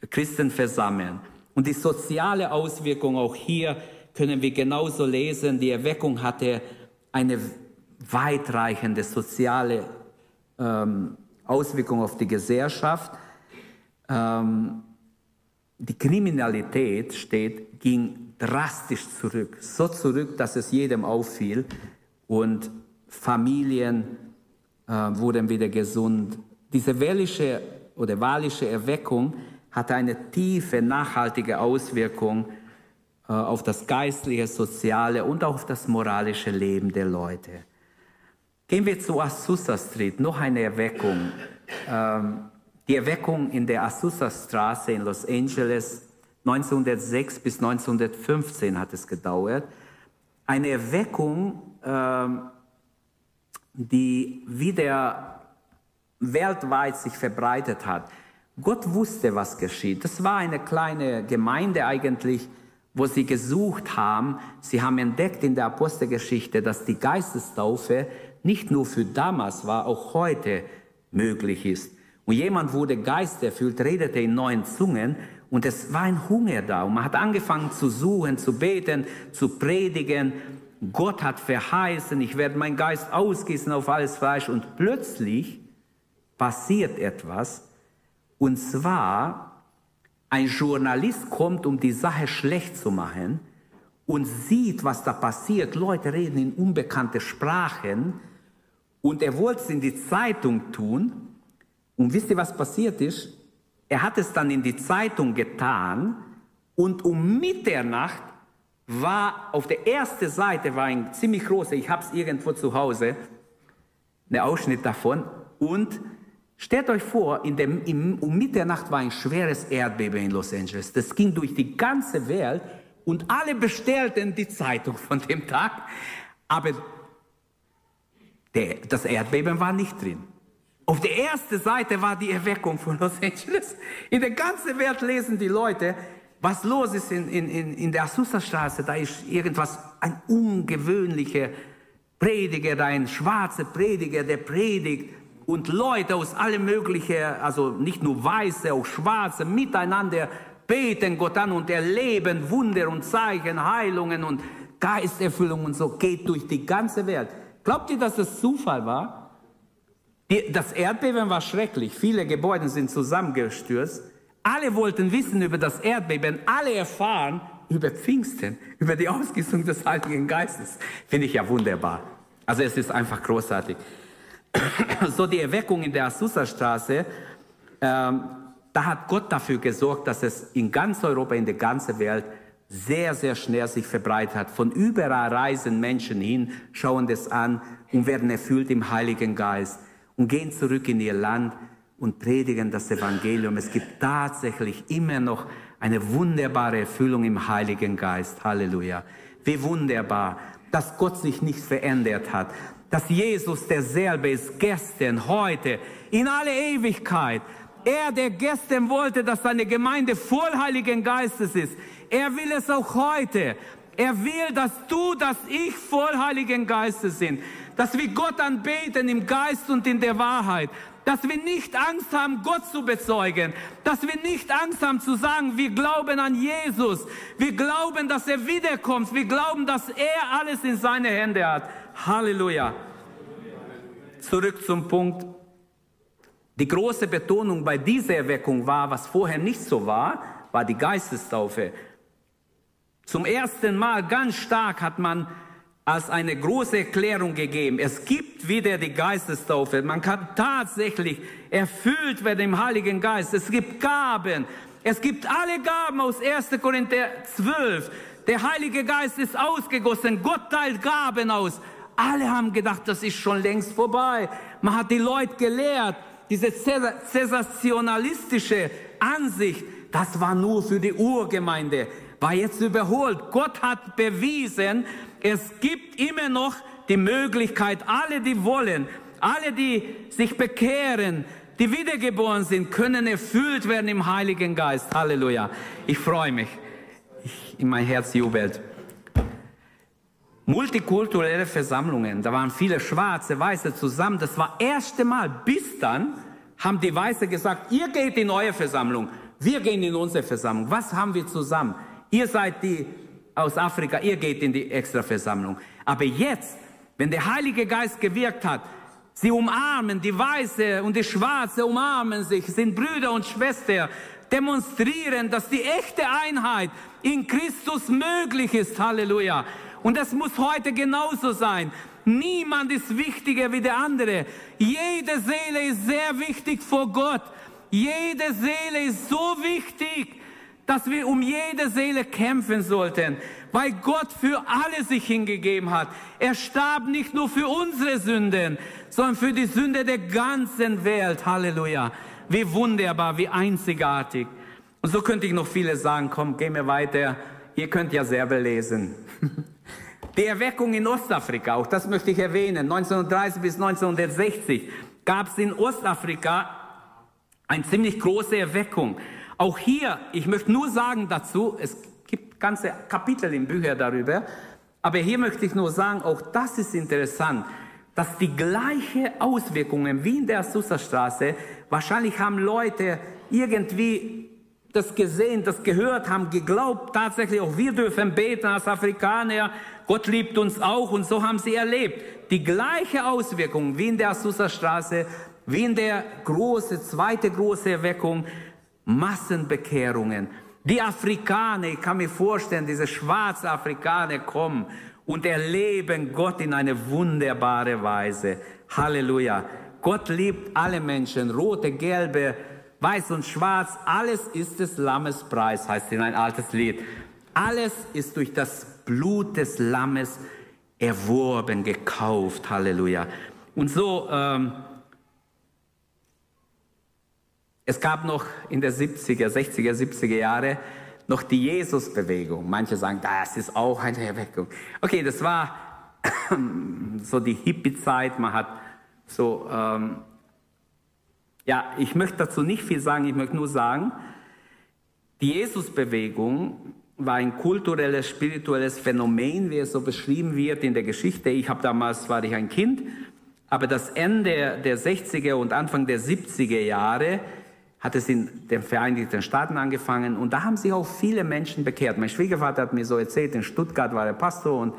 Christen versammeln. Und die soziale Auswirkung auch hier können wir genauso lesen. Die Erweckung hatte eine weitreichende soziale ähm, Auswirkung auf die Gesellschaft. Ähm, die Kriminalität steht, ging drastisch zurück. So zurück, dass es jedem auffiel. Und Familien äh, wurden wieder gesund. Diese wellische oder walische Erweckung hatte eine tiefe, nachhaltige Auswirkung äh, auf das geistliche, soziale und auch auf das moralische Leben der Leute. Gehen wir zu Azusa Street, noch eine Erweckung. Ähm, die Erweckung in der Azusa Straße in Los Angeles 1906 bis 1915 hat es gedauert. Eine Erweckung, ähm, die wieder weltweit sich verbreitet hat. Gott wusste, was geschieht. Das war eine kleine Gemeinde eigentlich, wo sie gesucht haben. Sie haben entdeckt in der Apostelgeschichte, dass die Geistestaufe nicht nur für damals war, auch heute möglich ist. Und jemand wurde geisterfüllt, redete in neuen Zungen und es war ein Hunger da. Und man hat angefangen zu suchen, zu beten, zu predigen. Gott hat verheißen, ich werde meinen Geist ausgießen auf alles Fleisch. Und plötzlich passiert etwas. Und zwar, ein Journalist kommt, um die Sache schlecht zu machen. und sieht, was da passiert. Leute reden in unbekannte Sprachen und er wollte es in die Zeitung tun. Und wisst ihr, was passiert ist? Er hat es dann in die Zeitung getan und um Mitternacht war auf der ersten Seite war ein ziemlich großer, ich habe es irgendwo zu Hause, ein Ausschnitt davon und Stellt euch vor, in dem, im, um Mitternacht war ein schweres Erdbeben in Los Angeles. Das ging durch die ganze Welt und alle bestellten die Zeitung von dem Tag. Aber der, das Erdbeben war nicht drin. Auf der ersten Seite war die Erweckung von Los Angeles. In der ganzen Welt lesen die Leute, was los ist in, in, in der Azusa-Straße. Da ist irgendwas, ein ungewöhnlicher Prediger, ein schwarzer Prediger, der predigt und Leute aus allen möglichen, also nicht nur Weiße, auch Schwarze, miteinander beten Gott an und erleben Wunder und Zeichen, Heilungen und Geisterfüllung und so, geht durch die ganze Welt. Glaubt ihr, dass das Zufall war? Das Erdbeben war schrecklich. Viele Gebäude sind zusammengestürzt. Alle wollten wissen über das Erdbeben. Alle erfahren über Pfingsten, über die Ausgießung des Heiligen Geistes. Finde ich ja wunderbar. Also es ist einfach großartig. so die Erweckung in der Azusa-Straße, ähm, da hat Gott dafür gesorgt, dass es in ganz Europa, in der ganzen Welt sehr, sehr schnell sich verbreitet hat. Von überall reisen Menschen hin, schauen das an und werden erfüllt im Heiligen Geist und gehen zurück in ihr Land und predigen das Evangelium. Es gibt tatsächlich immer noch eine wunderbare Erfüllung im Heiligen Geist. Halleluja. Wie wunderbar, dass Gott sich nicht verändert hat, dass Jesus derselbe ist, gestern, heute, in alle Ewigkeit. Er, der gestern wollte, dass seine Gemeinde voll Heiligen Geistes ist, er will es auch heute. Er will, dass du, dass ich voll Heiligen Geistes sind, dass wir Gott anbeten im Geist und in der Wahrheit, dass wir nicht Angst haben, Gott zu bezeugen, dass wir nicht Angst haben zu sagen, wir glauben an Jesus, wir glauben, dass er wiederkommt, wir glauben, dass er alles in seine Hände hat. Halleluja. Zurück zum Punkt. Die große Betonung bei dieser Erweckung war, was vorher nicht so war, war die Geistestaufe. Zum ersten Mal ganz stark hat man als eine große Erklärung gegeben. Es gibt wieder die Geistestaufe. Man kann tatsächlich erfüllt werden im Heiligen Geist. Es gibt Gaben. Es gibt alle Gaben aus 1. Korinther 12. Der Heilige Geist ist ausgegossen. Gott teilt Gaben aus. Alle haben gedacht, das ist schon längst vorbei. Man hat die Leute gelehrt, diese sensationalistische Ansicht, das war nur für die Urgemeinde, war jetzt überholt. Gott hat bewiesen, es gibt immer noch die Möglichkeit, alle, die wollen, alle, die sich bekehren, die wiedergeboren sind, können erfüllt werden im Heiligen Geist. Halleluja. Ich freue mich. Ich, in mein Herz jubelt multikulturelle Versammlungen. Da waren viele Schwarze, Weiße zusammen. Das war das erste Mal. Bis dann haben die Weiße gesagt, ihr geht in eure Versammlung, wir gehen in unsere Versammlung. Was haben wir zusammen? Ihr seid die aus Afrika, ihr geht in die Extraversammlung. Aber jetzt, wenn der Heilige Geist gewirkt hat, sie umarmen, die Weiße und die Schwarze umarmen sich, sind Brüder und Schwestern, demonstrieren, dass die echte Einheit in Christus möglich ist. Halleluja. Und das muss heute genauso sein. Niemand ist wichtiger wie der andere. Jede Seele ist sehr wichtig vor Gott. Jede Seele ist so wichtig, dass wir um jede Seele kämpfen sollten, weil Gott für alle sich hingegeben hat. Er starb nicht nur für unsere Sünden, sondern für die Sünde der ganzen Welt. Halleluja. Wie wunderbar, wie einzigartig. Und so könnte ich noch viele sagen. Komm, gehen wir weiter. Ihr könnt ja selber lesen. Die Erweckung in Ostafrika, auch das möchte ich erwähnen, 1930 bis 1960 gab es in Ostafrika eine ziemlich große Erweckung. Auch hier, ich möchte nur sagen dazu, es gibt ganze Kapitel in Büchern darüber, aber hier möchte ich nur sagen, auch das ist interessant, dass die gleiche Auswirkungen wie in der Susa-Straße, wahrscheinlich haben Leute irgendwie das gesehen, das gehört haben, geglaubt, tatsächlich auch wir dürfen beten als Afrikaner, Gott liebt uns auch und so haben sie erlebt. Die gleiche Auswirkung wie in der Azusa-Straße, wie in der große, zweite große Erweckung, Massenbekehrungen. Die Afrikaner, ich kann mir vorstellen, diese schwarzen Afrikaner kommen und erleben Gott in eine wunderbare Weise. Halleluja. Gott liebt alle Menschen, rote, gelbe, weiß und schwarz. Alles ist des Lammes Preis, heißt in ein altes Lied. Alles ist durch das Blut des Lammes erworben, gekauft. Halleluja. Und so, ähm, es gab noch in der 70er, 60er, 70er Jahre noch die Jesus-Bewegung. Manche sagen, das ist auch eine Erweckung. Okay, das war so die Hippie-Zeit. Man hat so, ähm, ja, ich möchte dazu nicht viel sagen. Ich möchte nur sagen, die Jesus-Bewegung war ein kulturelles, spirituelles Phänomen, wie es so beschrieben wird in der Geschichte. Ich habe damals, war ich ein Kind, aber das Ende der 60er und Anfang der 70er Jahre hat es in den Vereinigten Staaten angefangen und da haben sich auch viele Menschen bekehrt. Mein Schwiegervater hat mir so erzählt, in Stuttgart war er Pastor und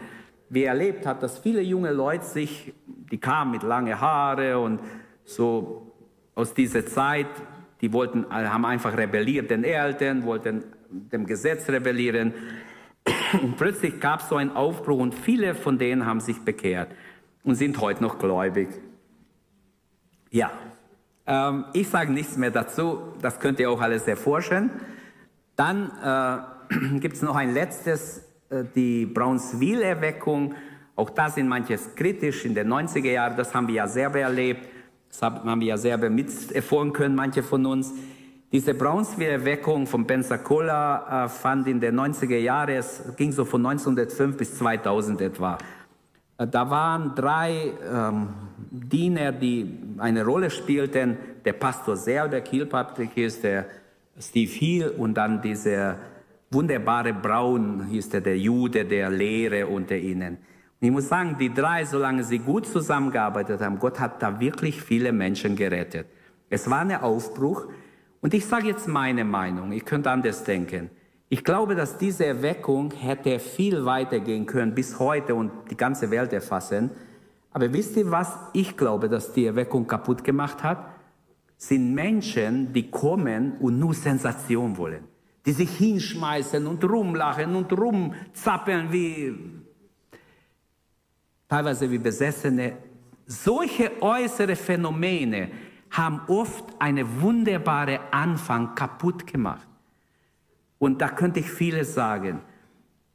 wie er erlebt hat, dass viele junge Leute sich, die kamen mit lange Haare und so aus dieser Zeit, die wollten, haben einfach rebelliert den Eltern, wollten dem Gesetz rebellieren. Und plötzlich gab es so einen Aufbruch und viele von denen haben sich bekehrt und sind heute noch gläubig. Ja, ähm, ich sage nichts mehr dazu, das könnt ihr auch alles erforschen. Dann äh, gibt es noch ein letztes, äh, die Brownsville-Erweckung. Auch da sind manches kritisch in den 90er Jahren, das haben wir ja selber erlebt, das haben wir ja selber miterfahren können, manche von uns. Diese Brownsville-Erweckung von Pensacola äh, fand in den 90er Jahren, es ging so von 1905 bis 2000 etwa. Äh, da waren drei ähm, Diener, die eine Rolle spielten. Der Pastor selber, Kilpatrick ist der Steve Hill und dann dieser wunderbare Braun hieß der, der Jude, der Lehre unter ihnen. Ich muss sagen, die drei, solange sie gut zusammengearbeitet haben, Gott hat da wirklich viele Menschen gerettet. Es war ein Aufbruch. Und ich sage jetzt meine Meinung, ich könnte anders denken. Ich glaube, dass diese Erweckung hätte viel weiter gehen können bis heute und die ganze Welt erfassen. Aber wisst ihr, was ich glaube, dass die Erweckung kaputt gemacht hat? Sind Menschen, die kommen und nur Sensation wollen. Die sich hinschmeißen und rumlachen und rumzappeln wie, teilweise wie Besessene. Solche äußere Phänomene haben oft eine wunderbare Anfang kaputt gemacht. Und da könnte ich vieles sagen.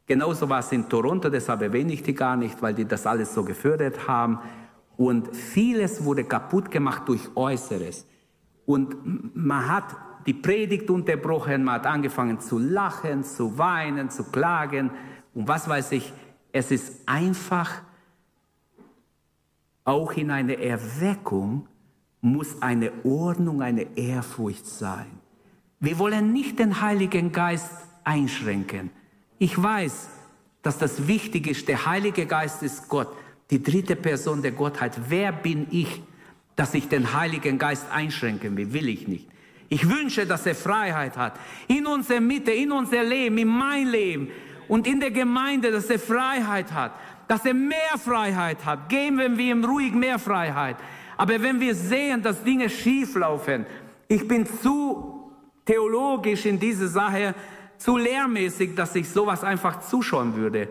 Genauso war es in Toronto, deshalb erwähne ich die gar nicht, weil die das alles so gefördert haben. Und vieles wurde kaputt gemacht durch Äußeres. Und man hat die Predigt unterbrochen, man hat angefangen zu lachen, zu weinen, zu klagen und was weiß ich. Es ist einfach, auch in einer Erweckung muss eine Ordnung, eine Ehrfurcht sein. Wir wollen nicht den Heiligen Geist einschränken. Ich weiß, dass das wichtig ist. Der Heilige Geist ist Gott, die dritte Person der Gottheit. Wer bin ich, dass ich den Heiligen Geist einschränken will? Will ich nicht. Ich wünsche, dass er Freiheit hat. In unserer Mitte, in unser Leben, in mein Leben und in der Gemeinde, dass er Freiheit hat. Dass er mehr Freiheit hat. Geben wir ihm ruhig mehr Freiheit. Aber wenn wir sehen, dass Dinge schief laufen, ich bin zu theologisch in diese Sache zu lehrmäßig, dass ich sowas einfach zuschauen würde.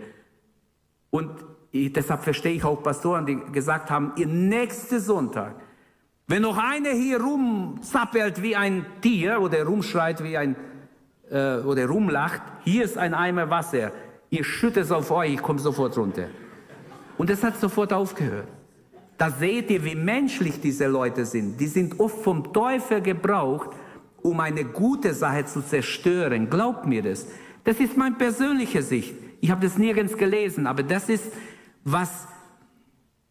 Und ich, deshalb verstehe ich auch Pastoren, die gesagt haben, ihr nächster Sonntag, wenn noch einer hier rumzappelt wie ein Tier oder rumschreit wie ein äh, oder rumlacht, hier ist ein Eimer Wasser, ihr schüttet es auf euch, ich komme sofort runter. Und es hat sofort aufgehört. Da seht ihr, wie menschlich diese Leute sind. Die sind oft vom Teufel gebraucht, um eine gute Sache zu zerstören. Glaubt mir das. Das ist meine persönliche Sicht. Ich habe das nirgends gelesen, aber das ist, was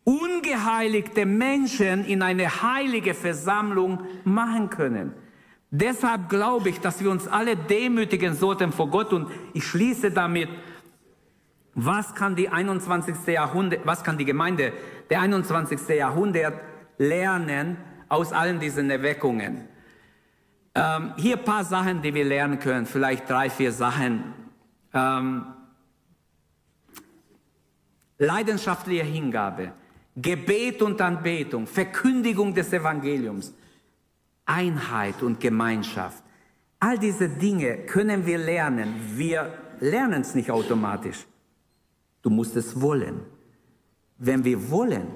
ungeheiligte Menschen in eine heilige Versammlung machen können. Deshalb glaube ich, dass wir uns alle demütigen sollten vor Gott und ich schließe damit, was kann die 21. Jahrhundert, was kann die Gemeinde der 21. Jahrhundert lernen aus allen diesen Erweckungen? Ähm, hier ein paar Sachen, die wir lernen können, vielleicht drei, vier Sachen. Ähm, leidenschaftliche Hingabe, Gebet und Anbetung, Verkündigung des Evangeliums, Einheit und Gemeinschaft, All diese Dinge können wir lernen. Wir lernen es nicht automatisch. Du musst es wollen. Wenn wir wollen,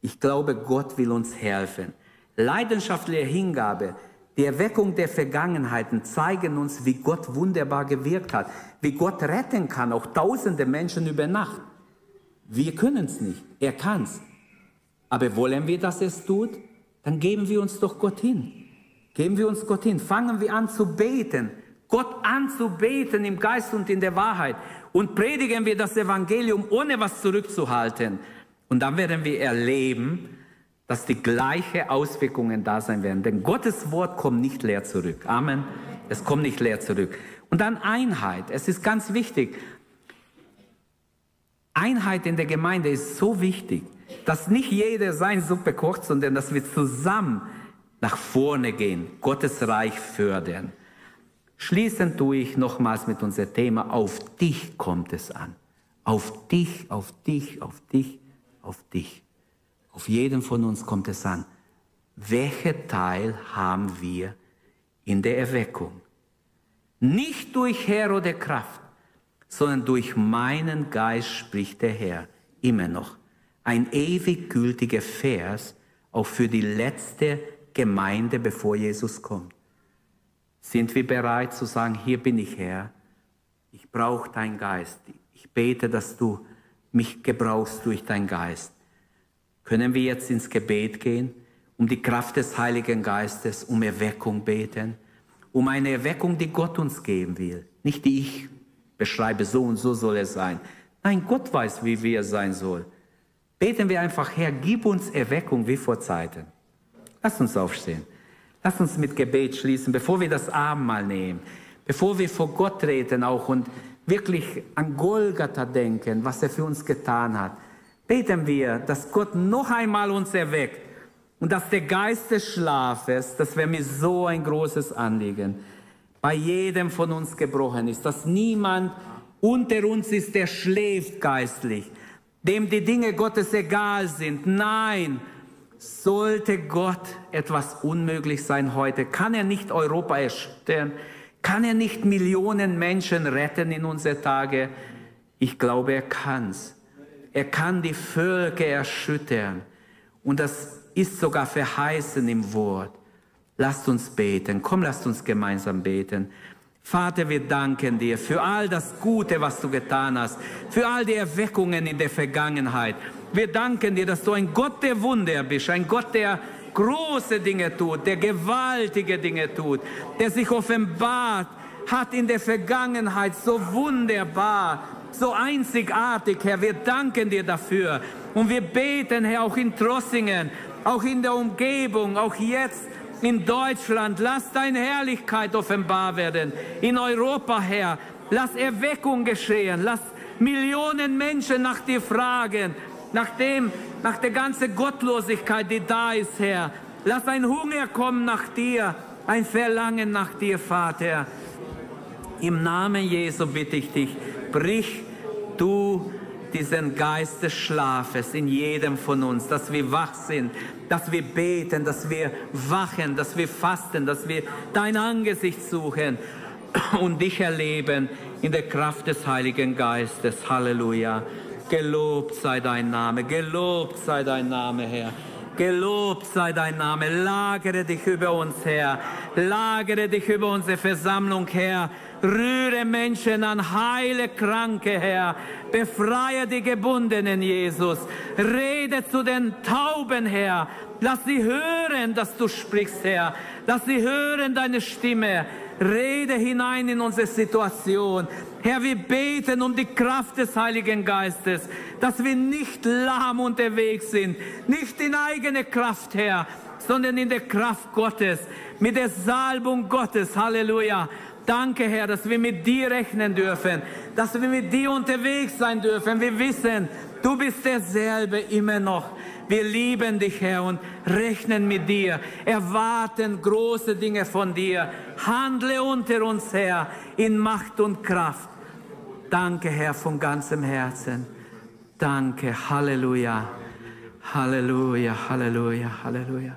ich glaube, Gott will uns helfen. Leidenschaftliche Hingabe, die Erweckung der Vergangenheiten zeigen uns, wie Gott wunderbar gewirkt hat, wie Gott retten kann, auch tausende Menschen über Nacht. Wir können es nicht, er kann es. Aber wollen wir, dass er es tut? Dann geben wir uns doch Gott hin. Geben wir uns Gott hin. Fangen wir an zu beten. Gott anzubeten im Geist und in der Wahrheit. Und predigen wir das Evangelium, ohne was zurückzuhalten. Und dann werden wir erleben, dass die gleichen Auswirkungen da sein werden. Denn Gottes Wort kommt nicht leer zurück. Amen. Es kommt nicht leer zurück. Und dann Einheit. Es ist ganz wichtig. Einheit in der Gemeinde ist so wichtig, dass nicht jeder sein Suppe kocht, sondern dass wir zusammen nach vorne gehen, Gottes Reich fördern. Schließend tue ich nochmals mit unserem Thema, auf dich kommt es an. Auf dich, auf dich, auf dich, auf dich. Auf jeden von uns kommt es an. Welcher Teil haben wir in der Erweckung? Nicht durch Herr oder Kraft, sondern durch meinen Geist spricht der Herr immer noch. Ein ewig gültiger Vers, auch für die letzte Gemeinde, bevor Jesus kommt. Sind wir bereit zu sagen, hier bin ich Herr, ich brauche deinen Geist. Ich bete, dass du mich gebrauchst durch deinen Geist. Können wir jetzt ins Gebet gehen, um die Kraft des Heiligen Geistes, um Erweckung beten, um eine Erweckung, die Gott uns geben will, nicht die ich beschreibe, so und so soll es sein. Nein, Gott weiß, wie wir sein soll. Beten wir einfach, Herr, gib uns Erweckung wie vor Zeiten. Lass uns aufstehen. Lass uns mit Gebet schließen, bevor wir das Abendmahl nehmen, bevor wir vor Gott treten auch und wirklich an Golgatha denken, was er für uns getan hat beten wir, dass Gott noch einmal uns erweckt und dass der Geist des Schlafes, das wäre mir so ein großes Anliegen, bei jedem von uns gebrochen ist, dass niemand unter uns ist, der schläft geistlich, dem die Dinge Gottes egal sind. Nein, sollte Gott etwas unmöglich sein heute, kann er nicht Europa erschüttern, kann er nicht Millionen Menschen retten in unsere Tage? Ich glaube, er kann's. Er kann die Völker erschüttern. Und das ist sogar verheißen im Wort. Lasst uns beten. Komm, lasst uns gemeinsam beten. Vater, wir danken dir für all das Gute, was du getan hast, für all die Erweckungen in der Vergangenheit. Wir danken dir, dass du ein Gott der Wunder bist, ein Gott, der große Dinge tut, der gewaltige Dinge tut, der sich offenbart hat in der Vergangenheit so wunderbar, so einzigartig, Herr. Wir danken dir dafür. Und wir beten, Herr, auch in Trossingen, auch in der Umgebung, auch jetzt in Deutschland. Lass deine Herrlichkeit offenbar werden. In Europa, Herr. Lass Erweckung geschehen. Lass Millionen Menschen nach dir fragen. Nach dem, nach der ganzen Gottlosigkeit, die da ist, Herr. Lass ein Hunger kommen nach dir. Ein Verlangen nach dir, Vater. Im Namen Jesu bitte ich dich, brich du diesen Geist des Schlafes in jedem von uns, dass wir wach sind, dass wir beten, dass wir wachen, dass wir fasten, dass wir dein Angesicht suchen und dich erleben in der Kraft des Heiligen Geistes. Halleluja. Gelobt sei dein Name, gelobt sei dein Name, Herr. Gelobt sei dein Name. Lagere dich über uns, Herr. Lagere dich über unsere Versammlung, Herr. Rühre Menschen an, heile Kranke, Herr. Befreie die Gebundenen, Jesus. Rede zu den Tauben, Herr. Lass sie hören, dass du sprichst, Herr. Lass sie hören deine Stimme. Rede hinein in unsere Situation. Herr, wir beten um die Kraft des Heiligen Geistes, dass wir nicht lahm unterwegs sind, nicht in eigene Kraft, Herr, sondern in der Kraft Gottes, mit der Salbung Gottes. Halleluja. Danke, Herr, dass wir mit dir rechnen dürfen, dass wir mit dir unterwegs sein dürfen. Wir wissen, du bist derselbe immer noch. Wir lieben dich, Herr, und rechnen mit dir, erwarten große Dinge von dir. Handle unter uns, Herr, in Macht und Kraft. Danke, Herr, von ganzem Herzen. Danke, Halleluja, Halleluja, Halleluja, Halleluja.